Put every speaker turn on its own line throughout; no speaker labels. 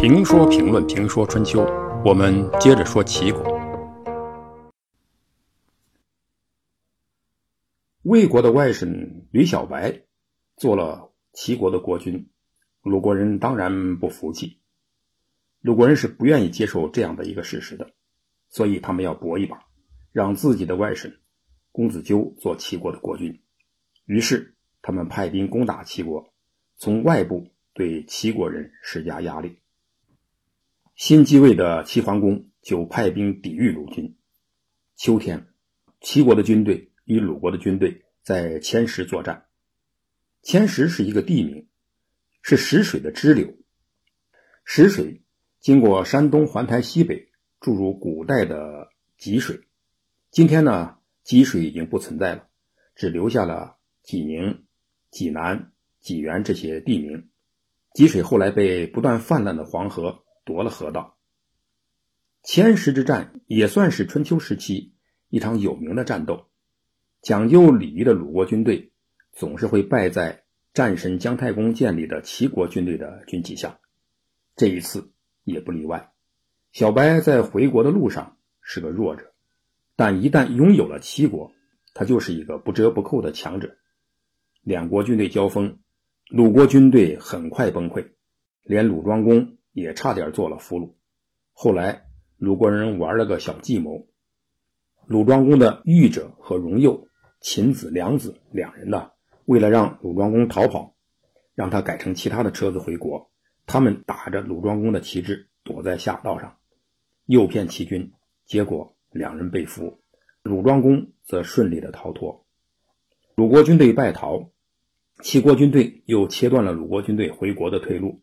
评说评论评说春秋，我们接着说齐国。魏国的外甥吕小白做了齐国的国君，鲁国人当然不服气。鲁国人是不愿意接受这样的一个事实的，所以他们要搏一把，让自己的外甥公子纠做齐国的国君。于是他们派兵攻打齐国，从外部对齐国人施加压力。新继位的齐桓公就派兵抵御鲁军。秋天，齐国的军队与鲁国的军队在千石作战。千石是一个地名，是石水的支流。石水经过山东环台西北，注入古代的济水。今天呢，济水已经不存在了，只留下了济宁、济南、济源这些地名。济水后来被不断泛滥的黄河。夺了河道，千石之战也算是春秋时期一场有名的战斗。讲究礼仪的鲁国军队总是会败在战神姜太公建立的齐国军队的军旗下，这一次也不例外。小白在回国的路上是个弱者，但一旦拥有了齐国，他就是一个不折不扣的强者。两国军队交锋，鲁国军队很快崩溃，连鲁庄公。也差点做了俘虏。后来鲁国人玩了个小计谋，鲁庄公的御者和荣佑、秦子、梁子两人呢，为了让鲁庄公逃跑，让他改成其他的车子回国，他们打着鲁庄公的旗帜躲在下道上，诱骗齐军，结果两人被俘，鲁庄公则顺利的逃脱。鲁国军队败逃，齐国军队又切断了鲁国军队回国的退路。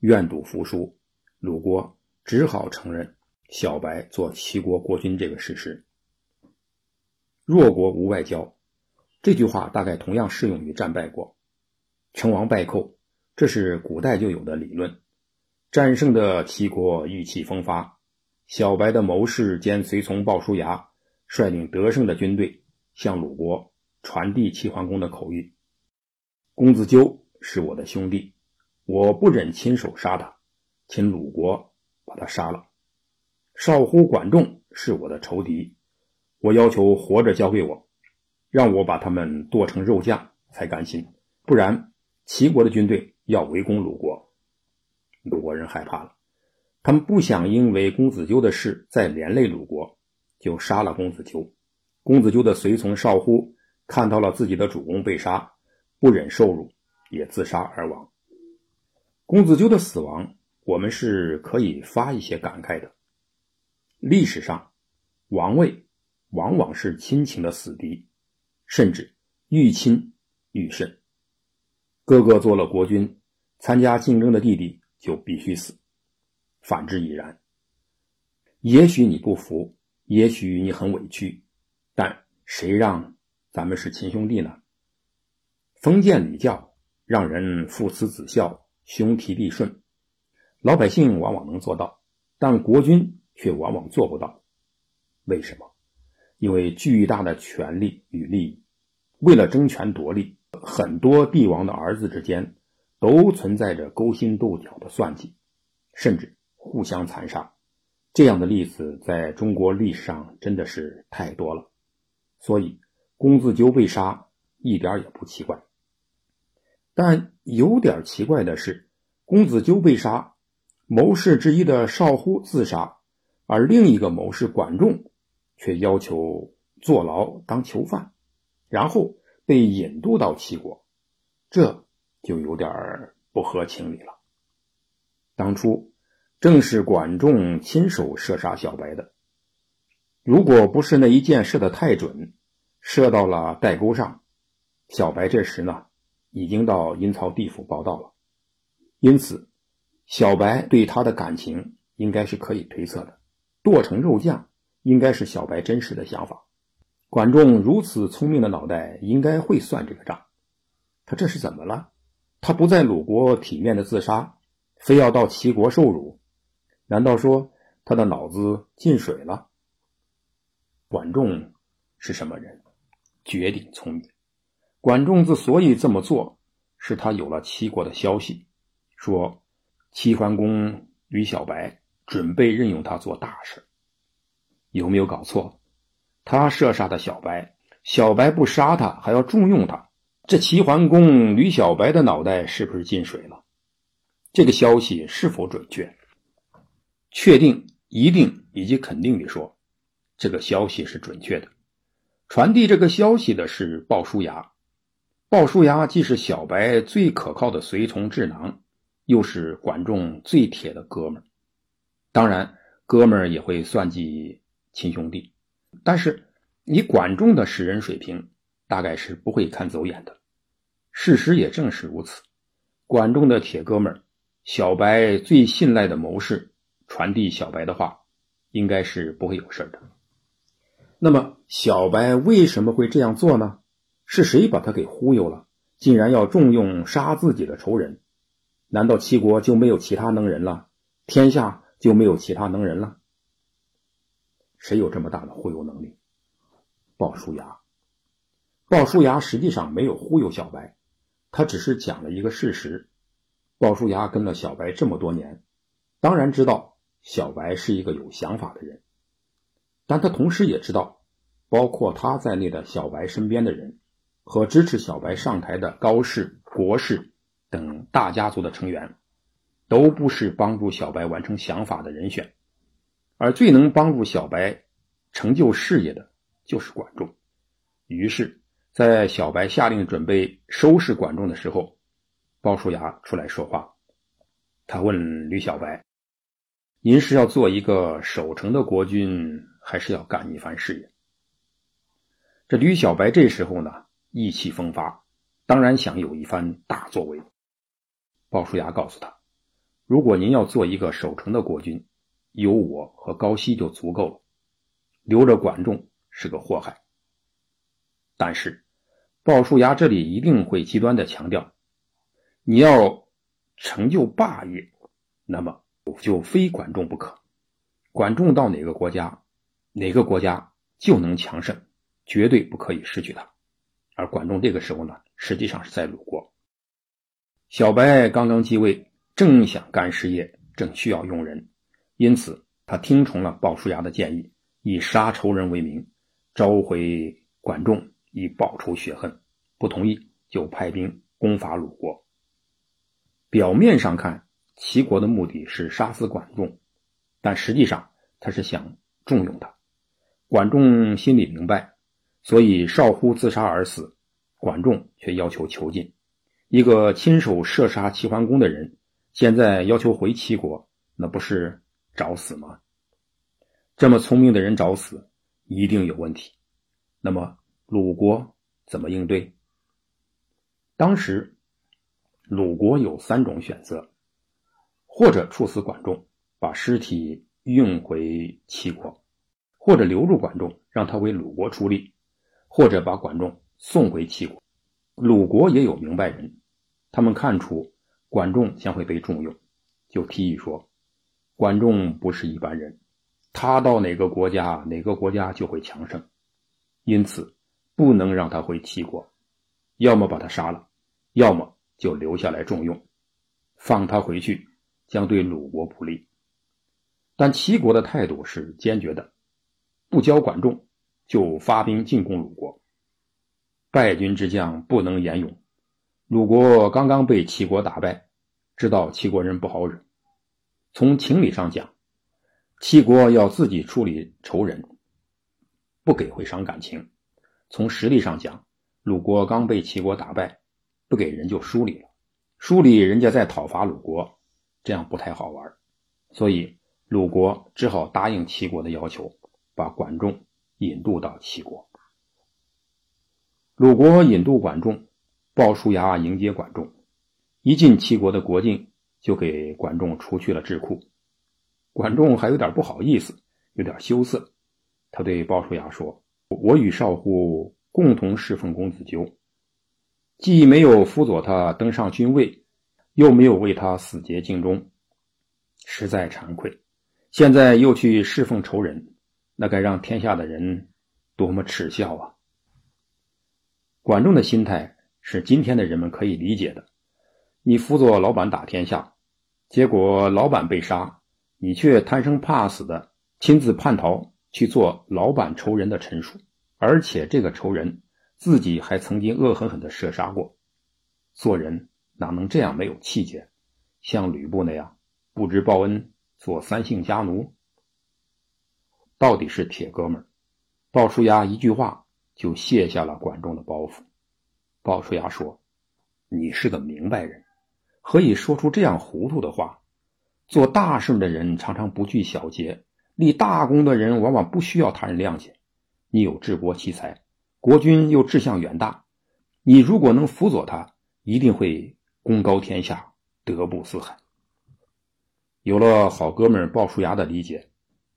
愿赌服输，鲁国只好承认小白做齐国国君这个事实。弱国无外交，这句话大概同样适用于战败国。成王败寇，这是古代就有的理论。战胜的齐国意气风发，小白的谋士兼随从鲍叔牙率领得胜的军队向鲁国传递齐桓公的口谕：“公子纠是我的兄弟。”我不忍亲手杀他，请鲁国把他杀了。少乎管仲是我的仇敌，我要求活着交给我，让我把他们剁成肉酱才甘心。不然，齐国的军队要围攻鲁国，鲁国人害怕了，他们不想因为公子纠的事再连累鲁国，就杀了公子纠。公子纠的随从少乎看到了自己的主公被杀，不忍受辱，也自杀而亡。公子纠的死亡，我们是可以发一些感慨的。历史上，王位往往是亲情的死敌，甚至愈亲愈甚。哥哥做了国君，参加竞争的弟弟就必须死；反之亦然。也许你不服，也许你很委屈，但谁让咱们是亲兄弟呢？封建礼教让人父慈子孝。兄弟必顺，老百姓往往能做到，但国君却往往做不到。为什么？因为巨大的权力与利益，为了争权夺利，很多帝王的儿子之间都存在着勾心斗角的算计，甚至互相残杀。这样的例子在中国历史上真的是太多了，所以公子纠被杀一点也不奇怪。但有点奇怪的是，公子纠被杀，谋士之一的少乎自杀，而另一个谋士管仲却要求坐牢当囚犯，然后被引渡到齐国，这就有点不合情理了。当初正是管仲亲手射杀小白的，如果不是那一箭射得太准，射到了带钩上，小白这时呢？已经到阴曹地府报道了，因此，小白对他的感情应该是可以推测的。剁成肉酱，应该是小白真实的想法。管仲如此聪明的脑袋，应该会算这个账。他这是怎么了？他不在鲁国体面的自杀，非要到齐国受辱？难道说他的脑子进水了？管仲是什么人？绝顶聪明。管仲之所以这么做，是他有了齐国的消息，说齐桓公吕小白准备任用他做大事，有没有搞错？他射杀的小白，小白不杀他，还要重用他，这齐桓公吕小白的脑袋是不是进水了？这个消息是否准确？确定、一定以及肯定地说，这个消息是准确的。传递这个消息的是鲍叔牙，鲍叔牙既是小白最可靠的随从智囊，又是管仲最铁的哥们儿。当然，哥们儿也会算计亲兄弟，但是以管仲的识人水平，大概是不会看走眼的。事实也正是如此，管仲的铁哥们儿，小白最信赖的谋士，传递小白的话，应该是不会有事的。那么，小白为什么会这样做呢？是谁把他给忽悠了？竟然要重用杀自己的仇人？难道齐国就没有其他能人了？天下就没有其他能人了？谁有这么大的忽悠能力？鲍叔牙。鲍叔牙实际上没有忽悠小白，他只是讲了一个事实。鲍叔牙跟了小白这么多年，当然知道小白是一个有想法的人。但他同时也知道，包括他在内的小白身边的人和支持小白上台的高氏、国氏等大家族的成员，都不是帮助小白完成想法的人选，而最能帮助小白成就事业的就是管仲。于是，在小白下令准备收拾管仲的时候，鲍叔牙出来说话，他问吕小白：“您是要做一个守城的国君？”还是要干一番事业。这吕小白这时候呢，意气风发，当然想有一番大作为。鲍叔牙告诉他：“如果您要做一个守城的国君，有我和高息就足够了，留着管仲是个祸害。”但是，鲍叔牙这里一定会极端的强调：“你要成就霸业，那么就非管仲不可。管仲到哪个国家？”哪个国家就能强盛，绝对不可以失去他。而管仲这个时候呢，实际上是在鲁国。小白刚刚继位，正想干事业，正需要用人，因此他听从了鲍叔牙的建议，以杀仇人为名，召回管仲以报仇雪恨。不同意就派兵攻伐鲁国。表面上看，齐国的目的是杀死管仲，但实际上他是想重用他。管仲心里明白，所以少乎自杀而死，管仲却要求囚禁。一个亲手射杀齐桓公的人，现在要求回齐国，那不是找死吗？这么聪明的人找死，一定有问题。那么鲁国怎么应对？当时鲁国有三种选择：或者处死管仲，把尸体运回齐国。或者留住管仲，让他为鲁国出力；或者把管仲送回齐国。鲁国也有明白人，他们看出管仲将会被重用，就提议说：管仲不是一般人，他到哪个国家，哪个国家就会强盛，因此不能让他回齐国，要么把他杀了，要么就留下来重用。放他回去将对鲁国不利。但齐国的态度是坚决的。不交管仲，就发兵进攻鲁国。败军之将不能言勇。鲁国刚刚被齐国打败，知道齐国人不好惹。从情理上讲，齐国要自己处理仇人，不给会伤感情；从实力上讲，鲁国刚被齐国打败，不给人就疏离了，疏离人家再讨伐鲁国，这样不太好玩。所以鲁国只好答应齐国的要求。把管仲引渡到齐国。鲁国引渡管仲，鲍叔牙迎接管仲，一进齐国的国境，就给管仲除去了智库。管仲还有点不好意思，有点羞涩。他对鲍叔牙说：“我与少乎共同侍奉公子纠，既没有辅佐他登上君位，又没有为他死节尽忠，实在惭愧。现在又去侍奉仇人。”那该让天下的人多么耻笑啊！管仲的心态是今天的人们可以理解的。你辅佐老板打天下，结果老板被杀，你却贪生怕死的亲自叛逃去做老板仇人的陈述，而且这个仇人自己还曾经恶狠狠的射杀过。做人哪能这样没有气节？像吕布那样不知报恩，做三姓家奴？到底是铁哥们儿。鲍叔牙一句话就卸下了管仲的包袱。鲍叔牙说：“你是个明白人，何以说出这样糊涂的话？做大事的人常常不拘小节，立大功的人往往不需要他人谅解。你有治国奇才，国君又志向远大，你如果能辅佐他，一定会功高天下，德布四海。”有了好哥们鲍叔牙的理解，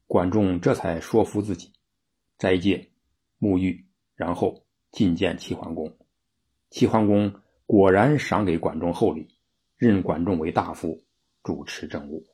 管仲这才说服自己。斋戒、沐浴，然后觐见齐桓公。齐桓公果然赏给管仲厚礼，任管仲为大夫，主持政务。